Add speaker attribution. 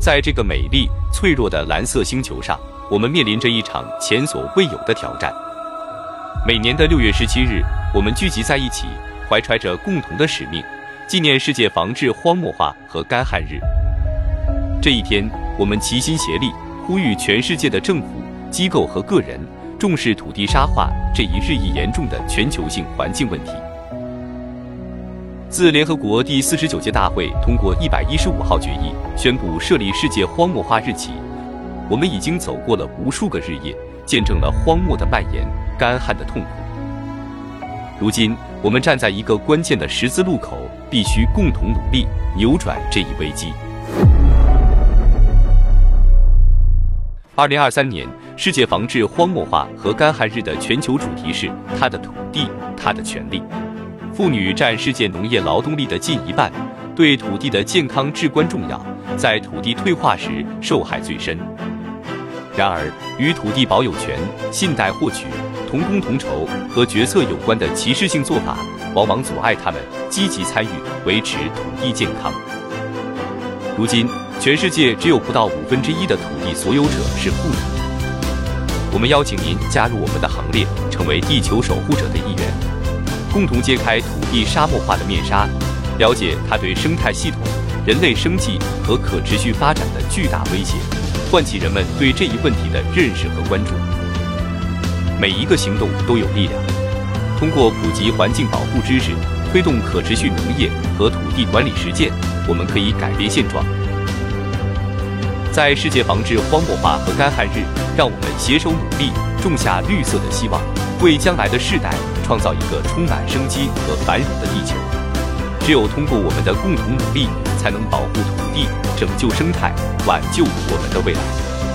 Speaker 1: 在这个美丽脆弱的蓝色星球上，我们面临着一场前所未有的挑战。每年的六月十七日，我们聚集在一起，怀揣着共同的使命，纪念世界防治荒漠化和干旱日。这一天，我们齐心协力，呼吁全世界的政府、机构和个人重视土地沙化这一日益严重的全球性环境问题。自联合国第四十九届大会通过一百一十五号决议，宣布设立世界荒漠化日起，我们已经走过了无数个日夜，见证了荒漠的蔓延、干旱的痛苦。如今，我们站在一个关键的十字路口，必须共同努力扭转这一危机。二零二三年世界防治荒漠化和干旱日的全球主题是“它的土地，它的权利”。妇女占世界农业劳动力的近一半，对土地的健康至关重要，在土地退化时受害最深。然而，与土地保有权、信贷获取、同工同酬和决策有关的歧视性做法，往往阻碍他们积极参与维持土地健康。如今，全世界只有不到五分之一的土地所有者是妇女。我们邀请您加入我们的行列，成为地球守护者的一员。共同揭开土地沙漠化的面纱，了解它对生态系统、人类生计和可持续发展的巨大威胁，唤起人们对这一问题的认识和关注。每一个行动都有力量。通过普及环境保护知识，推动可持续农业和土地管理实践，我们可以改变现状。在世界防治荒漠化和干旱日，让我们携手努力，种下绿色的希望。为将来的世代创造一个充满生机和繁荣的地球。只有通过我们的共同努力，才能保护土地、拯救生态、挽救我们的未来。